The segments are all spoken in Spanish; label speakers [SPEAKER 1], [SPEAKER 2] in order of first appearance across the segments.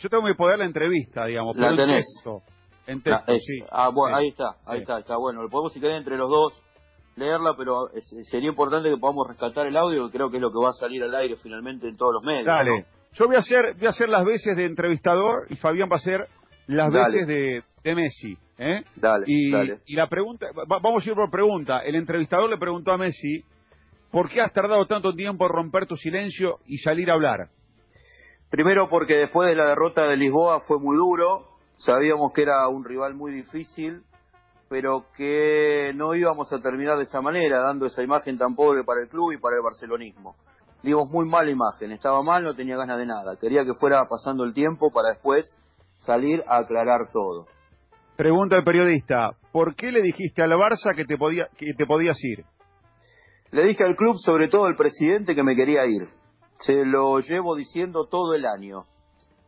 [SPEAKER 1] yo tengo que poder la entrevista, digamos.
[SPEAKER 2] La tenés.
[SPEAKER 1] texto. En texto,
[SPEAKER 2] Ah, es-
[SPEAKER 1] sí.
[SPEAKER 2] ah, bueno,
[SPEAKER 1] Sí.
[SPEAKER 2] ahí está, ahí
[SPEAKER 1] Sí.
[SPEAKER 2] está, está bueno. Lo podemos, si querés, entre los dos leerla, pero es- sería importante que podamos rescatar el audio, que creo que es lo que va a salir al aire finalmente en todos los medios.
[SPEAKER 1] Dale.
[SPEAKER 2] ¿no?
[SPEAKER 1] Yo voy a hacer voy a hacer las veces de entrevistador y Fabián va a hacer las
[SPEAKER 2] Dale.
[SPEAKER 1] veces de, de Messi. ¿eh?
[SPEAKER 2] Dale,
[SPEAKER 1] y,
[SPEAKER 2] dale.
[SPEAKER 1] y la pregunta, va- vamos a ir por pregunta. El entrevistador le preguntó a Messi, ¿por qué has tardado tanto tiempo en romper tu silencio y salir a hablar?
[SPEAKER 2] Primero porque después de la derrota de Lisboa fue muy duro, sabíamos que era un rival muy difícil, pero que no íbamos a terminar de esa manera, dando esa imagen tan pobre para el club y para el barcelonismo. Dimos muy mala imagen, estaba mal, no tenía ganas de nada, quería que fuera pasando el tiempo para después salir a aclarar todo.
[SPEAKER 1] Pregunta el periodista, ¿por qué le dijiste al Barça que te, podía, que te podías ir?
[SPEAKER 2] Le dije al club, sobre todo al presidente, que me quería ir. Se lo llevo diciendo todo el año.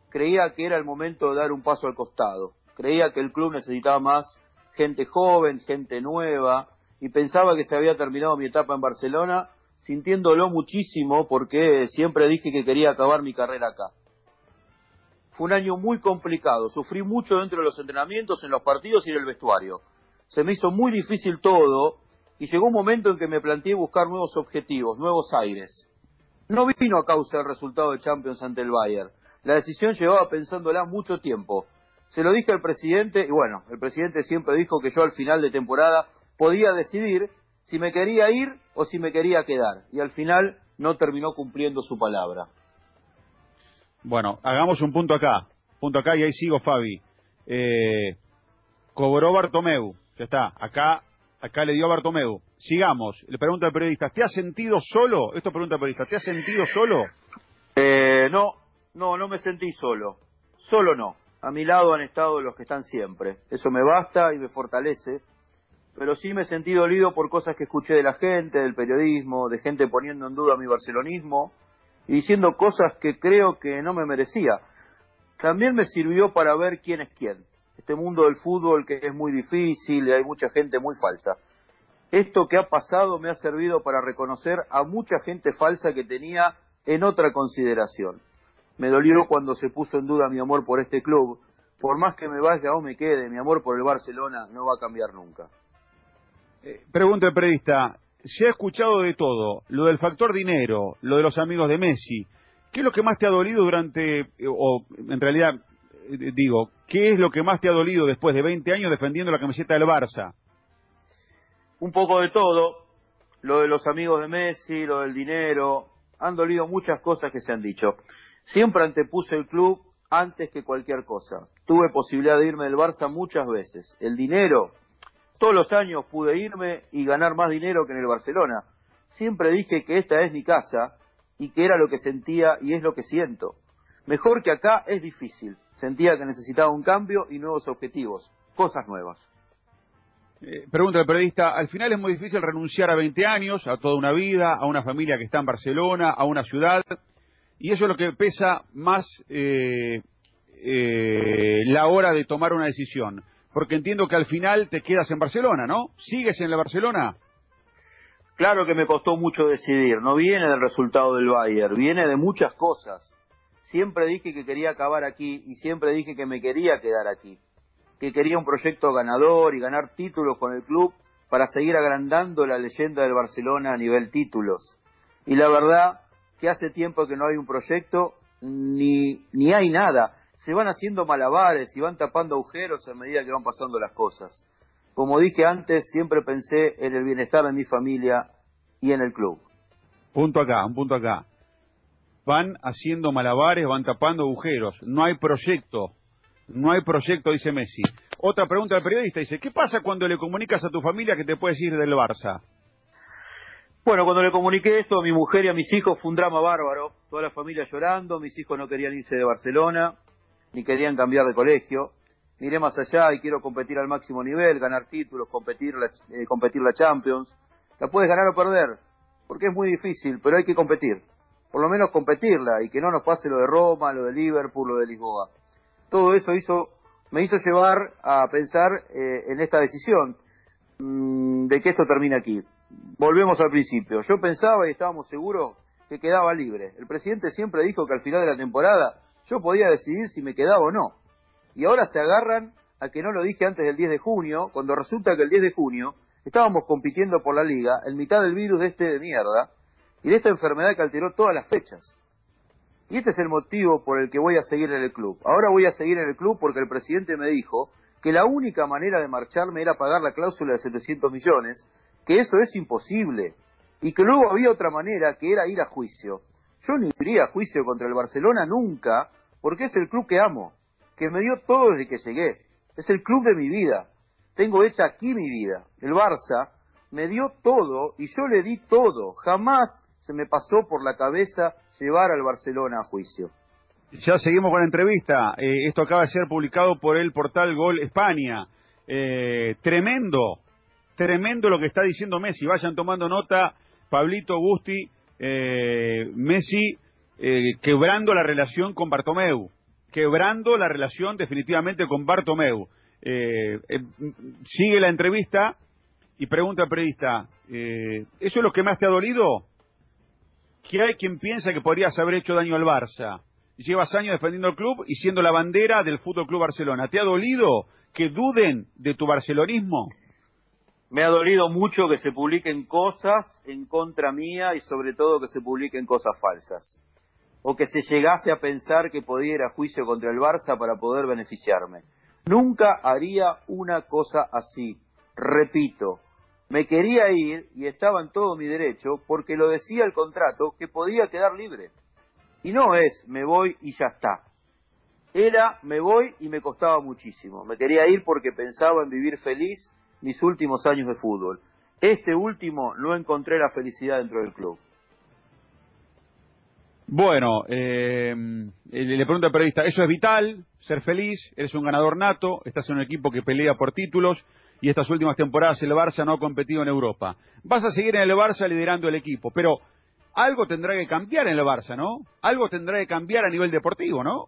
[SPEAKER 2] Creía que era el momento de dar un paso al costado. Creía que el club necesitaba más gente joven, gente nueva, y pensaba que se había terminado mi etapa en Barcelona, sintiéndolo muchísimo porque siempre dije que quería acabar mi carrera acá. Fue un año muy complicado, sufrí mucho dentro de los entrenamientos, en los partidos y en el vestuario. Se me hizo muy difícil todo y llegó un momento en que me planteé buscar nuevos objetivos, nuevos aires. No vino a causa del resultado de Champions ante el Bayern. La decisión llevaba pensándola mucho tiempo. Se lo dije al presidente y bueno, el presidente siempre dijo que yo al final de temporada podía decidir si me quería ir o si me quería quedar. Y al final no terminó cumpliendo su palabra.
[SPEAKER 1] Bueno, hagamos un punto acá, punto acá y ahí sigo Fabi. Eh, Bartomeu, ya está, acá, acá le dio a Bartomeu. Sigamos, le pregunta al periodista, ¿te has sentido solo? Esto pregunta el periodista, ¿te has sentido solo?
[SPEAKER 2] Eh, no, no, no me sentí solo. Solo no. A mi lado han estado los que están siempre. Eso me basta y me fortalece. Pero sí me sentí dolido por cosas que escuché de la gente, del periodismo, de gente poniendo en duda mi barcelonismo y diciendo cosas que creo que no me merecía. También me sirvió para ver quién es quién. Este mundo del fútbol que es muy difícil y hay mucha gente muy falsa. Esto que ha pasado me ha servido para reconocer a mucha gente falsa que tenía en otra consideración. Me dolió cuando se puso en duda mi amor por este club. Por más que me vaya o me quede, mi amor por el Barcelona no va a cambiar nunca.
[SPEAKER 1] Eh, pregunta el periodista, se ha escuchado de todo, lo del factor dinero, lo de los amigos de Messi. ¿Qué es lo que más te ha dolido durante, eh, o en realidad, eh, digo, qué es lo que más te ha dolido después de 20 años defendiendo la camiseta del Barça?
[SPEAKER 2] Un poco de todo, lo de los amigos de Messi, lo del dinero, han dolido muchas cosas que se han dicho. Siempre antepuse el club antes que cualquier cosa. Tuve posibilidad de irme del Barça muchas veces. El dinero, todos los años pude irme y ganar más dinero que en el Barcelona. Siempre dije que esta es mi casa y que era lo que sentía y es lo que siento. Mejor que acá es difícil. Sentía que necesitaba un cambio y nuevos objetivos, cosas nuevas.
[SPEAKER 1] Eh, pregunta el periodista, al final es muy difícil renunciar a 20 años, a toda una vida, a una familia que está en Barcelona, a una ciudad, y eso es lo que pesa más eh, eh, la hora de tomar una decisión. Porque entiendo que al final te quedas en Barcelona, ¿no? ¿Sigues en la Barcelona?
[SPEAKER 2] Claro que me costó mucho decidir, no viene del resultado del Bayern, viene de muchas cosas. Siempre dije que quería acabar aquí y siempre dije que me quería quedar aquí, que quería un proyecto ganador y ganar títulos con el club para seguir agrandando la leyenda del Barcelona a nivel títulos. Y la verdad que hace tiempo que no hay un proyecto ni, ni hay nada. Se van haciendo malabares y van tapando agujeros a medida que van pasando las cosas. Como dije antes, siempre pensé en el bienestar de mi familia y en el club.
[SPEAKER 1] Punto acá, un punto acá. Van haciendo malabares, van tapando agujeros. No hay proyecto. No hay proyecto, dice Messi. Otra pregunta del periodista dice, ¿qué pasa cuando le comunicas a tu familia que te puedes ir del Barça?
[SPEAKER 2] Bueno, cuando le comuniqué esto a mi mujer y a mis hijos fue un drama bárbaro. Toda la familia llorando, mis hijos no querían irse de Barcelona, ni querían cambiar de colegio. Miré más allá y quiero competir al máximo nivel, ganar títulos, competir la, eh, competir la Champions. La puedes ganar o perder, porque es muy difícil, pero hay que competir. Por lo menos competirla y que no nos pase lo de Roma, lo de Liverpool, lo de Lisboa. Todo eso hizo, me hizo llevar a pensar eh, en esta decisión mmm, de que esto termina aquí. Volvemos al principio. Yo pensaba y estábamos seguros que quedaba libre. El presidente siempre dijo que al final de la temporada yo podía decidir si me quedaba o no. Y ahora se agarran a que no lo dije antes del 10 de junio, cuando resulta que el 10 de junio estábamos compitiendo por la liga en mitad del virus de este de mierda y de esta enfermedad que alteró todas las fechas. Y este es el motivo por el que voy a seguir en el club. Ahora voy a seguir en el club porque el presidente me dijo que la única manera de marcharme era pagar la cláusula de 700 millones, que eso es imposible, y que luego había otra manera que era ir a juicio. Yo no iría a juicio contra el Barcelona nunca, porque es el club que amo, que me dio todo desde que llegué. Es el club de mi vida. Tengo hecha aquí mi vida. El Barça me dio todo y yo le di todo. Jamás se me pasó por la cabeza llevar al Barcelona a juicio.
[SPEAKER 1] Ya seguimos con la entrevista. Eh, esto acaba de ser publicado por el portal Gol España. Eh, tremendo, tremendo lo que está diciendo Messi. Vayan tomando nota, Pablito Gusti, eh, Messi quebrando la relación con Bartomeu. Quebrando la relación definitivamente con Bartomeu. sigue la entrevista y pregunta al periodista, ¿eso es lo que más te ha dolido? Que hay quien piensa que podrías haber hecho daño al Barça llevas años defendiendo el club y siendo la bandera del Fútbol Club Barcelona. ¿Te ha dolido que duden de tu barcelonismo?
[SPEAKER 2] Me ha dolido mucho que se publiquen cosas en contra mía y sobre todo que se publiquen cosas falsas. O que se llegase a pensar que podía ir a juicio contra el Barça para poder beneficiarme. Nunca haría una cosa así. Repito, me quería ir y estaba en todo mi derecho porque lo decía el contrato que podía quedar libre. Y no es me voy y ya está. Era me voy y me costaba muchísimo. Me quería ir porque pensaba en vivir feliz mis últimos años de fútbol. Este último no encontré la felicidad dentro del club.
[SPEAKER 1] Bueno, eh, le pregunta al periodista, ¿eso es vital? ¿Ser feliz? ¿Eres un ganador nato? ¿Estás en un equipo que pelea por títulos? Y estas últimas temporadas el Barça no ha competido en Europa. Vas a seguir en el Barça liderando el equipo, pero algo tendrá que cambiar en el Barça, ¿no? Algo tendrá que cambiar a nivel deportivo, ¿no?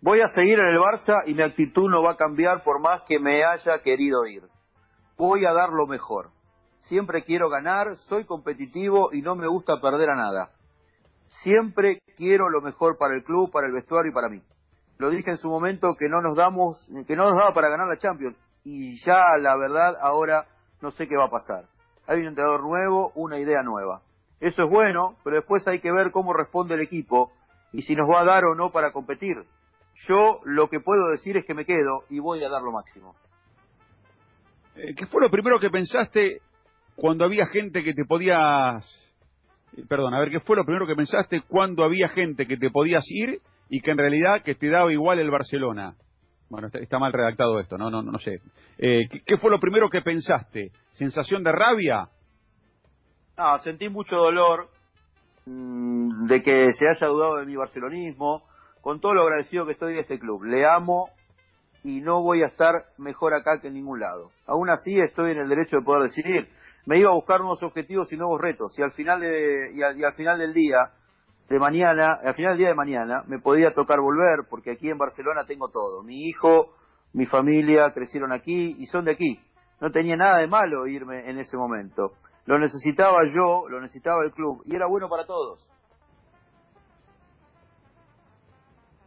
[SPEAKER 2] Voy a seguir en el Barça y mi actitud no va a cambiar por más que me haya querido ir. Voy a dar lo mejor. Siempre quiero ganar, soy competitivo y no me gusta perder a nada. Siempre quiero lo mejor para el club, para el vestuario y para mí. Lo dije en su momento que no nos damos, que no nos daba para ganar la Champions y ya la verdad ahora no sé qué va a pasar. Hay un entrenador nuevo, una idea nueva. Eso es bueno, pero después hay que ver cómo responde el equipo y si nos va a dar o no para competir. Yo lo que puedo decir es que me quedo y voy a dar lo máximo.
[SPEAKER 1] Eh, ¿Qué fue lo primero que pensaste cuando había gente que te podías... Eh, perdón, a ver, ¿qué fue lo primero que pensaste cuando había gente que te podías ir y que en realidad que te daba igual el Barcelona? Bueno, está, mal redactado esto, no, no, no, sé. Eh, ¿Qué fue lo primero que pensaste? ¿Sensación de rabia?
[SPEAKER 2] Ah, sentí mucho dolor mm, de que se haya dudado de mi barcelonismo, con todo lo agradecido que estoy de este club. Le amo y no voy a estar mejor acá que en ningún lado. Aún así estoy en el derecho de poder decidir. Me iba a buscar nuevos objetivos y nuevos retos y al final de, y al, final del día de mañana, al final del día de mañana me podía tocar volver porque aquí en Barcelona tengo todo. Mi hijo, mi familia crecieron aquí y son de aquí. No tenía nada de malo irme en ese momento. Lo necesitaba yo, lo necesitaba el club y era bueno para todos.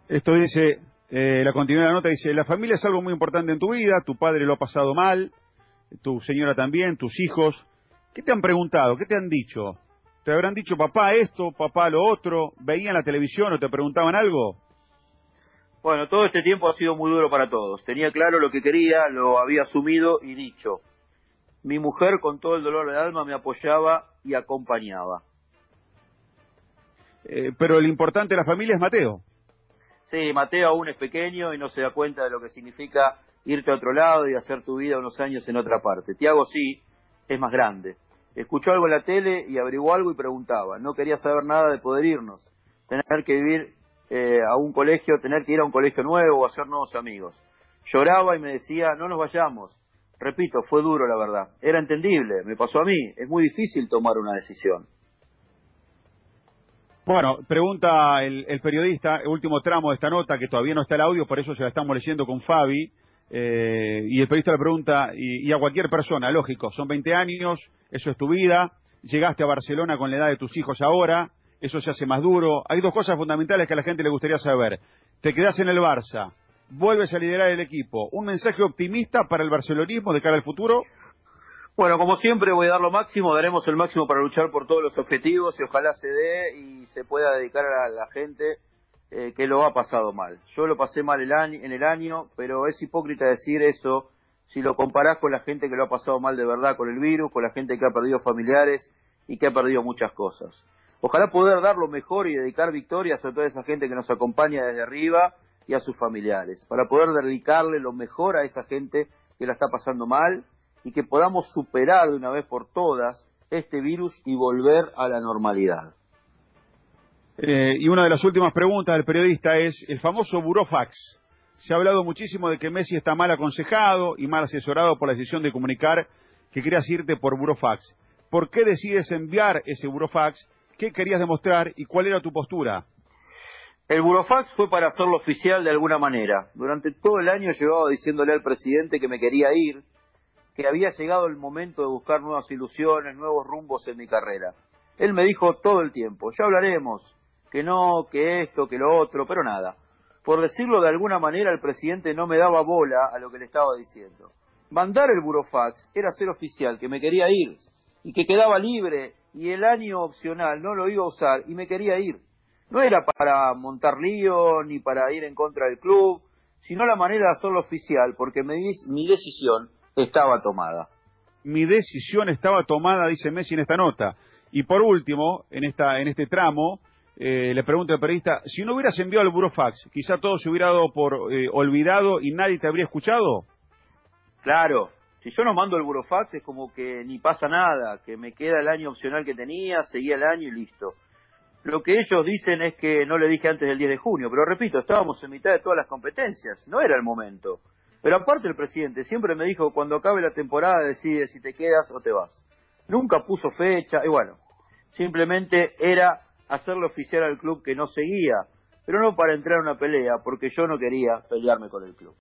[SPEAKER 1] Esto dice, eh, la continuidad de la nota dice, la familia es algo muy importante en tu vida, tu padre lo ha pasado mal, tu señora también, tus hijos. ¿Qué te han preguntado? ¿Qué te han dicho? ¿Te habrán dicho papá esto, papá lo otro? ¿Veían la televisión o te preguntaban algo?
[SPEAKER 2] Bueno, todo este tiempo ha sido muy duro para todos. Tenía claro lo que quería, lo había asumido y dicho. Mi mujer, con todo el dolor del alma, me apoyaba y acompañaba.
[SPEAKER 1] Eh, pero el importante de la familia es Mateo.
[SPEAKER 2] Sí, Mateo aún es pequeño y no se da cuenta de lo que significa irte a otro lado y hacer tu vida unos años en otra parte. Tiago sí, es más grande. Escuchó algo en la tele y averiguó algo y preguntaba. No quería saber nada de poder irnos, tener que vivir eh, a un colegio, tener que ir a un colegio nuevo o hacer nuevos amigos. Lloraba y me decía, no nos vayamos, Repito, fue duro la verdad. Era entendible, me pasó a mí. Es muy difícil tomar una decisión.
[SPEAKER 1] Bueno, pregunta el, periodista, el último tramo de esta nota, que todavía no está el audio, por eso se la estamos leyendo con Fabi. Eh, y el periodista le pregunta, y, a cualquier persona, lógico, son 20 años, eso es tu vida, llegaste a Barcelona con la edad de tus hijos ahora, eso se hace más duro. Hay dos cosas fundamentales que a la gente le gustaría saber. Te quedas en el Barça, vuelves a liderar el equipo. ¿Un mensaje optimista para el barcelonismo de cara al futuro?
[SPEAKER 2] Bueno, como siempre voy a dar lo máximo, daremos el máximo para luchar por todos los objetivos y ojalá se dé y se pueda dedicar a la gente eh, que lo ha pasado mal. Yo lo pasé mal el año, en el año, pero es hipócrita decir eso si lo comparás con la gente que lo ha pasado mal de verdad con el virus, con la gente que ha perdido familiares y que ha perdido muchas cosas. Ojalá poder dar lo mejor y dedicar victorias a toda esa gente que nos acompaña desde arriba y a sus familiares, para poder dedicarle lo mejor a esa gente que la está pasando mal y que podamos superar de una vez por todas este virus y volver a la normalidad.
[SPEAKER 1] Eh, y una de las últimas preguntas del periodista es el famoso burofax. Se ha hablado muchísimo de que Messi está mal aconsejado y mal asesorado por la decisión de comunicar que querías irte por burofax. ¿Por qué decides enviar ese burofax? ¿Qué querías demostrar y cuál era tu postura?
[SPEAKER 2] El burofax fue para hacerlo oficial de alguna manera. Durante todo el año llevaba diciéndole al presidente que me quería ir, que había llegado el momento de buscar nuevas ilusiones, nuevos rumbos en mi carrera. Él me dijo todo el tiempo, ya hablaremos, que no, que esto, que lo otro, pero nada. Por decirlo de alguna manera, el presidente no me daba bola a lo que le estaba diciendo. Mandar el burofax era ser oficial, que me quería ir, y que quedaba libre, y el año opcional no lo iba a usar, y me quería ir. No era para montar lío, ni para ir en contra del club, sino la manera de hacerlo oficial, porque mi decisión estaba tomada.
[SPEAKER 1] Mi decisión estaba tomada, dice Messi en esta nota. Y por último, en, esta, en este tramo, eh, le pregunto al periodista, si no hubieras enviado el burofax, quizá todo se hubiera dado por eh, olvidado y nadie te habría escuchado.
[SPEAKER 2] Claro, si yo no mando el burofax es como que ni pasa nada, que me queda el año opcional que tenía, seguía el año y listo. Lo que ellos dicen es que no le dije antes del 10 de junio, pero repito, estábamos en mitad de todas las competencias, no era el momento. Pero aparte el presidente siempre me dijo, cuando acabe la temporada decide si te quedas o te vas. Nunca puso fecha, y bueno, simplemente era hacerle oficial al club que no seguía, pero no para entrar en una pelea, porque yo no quería pelearme con el club.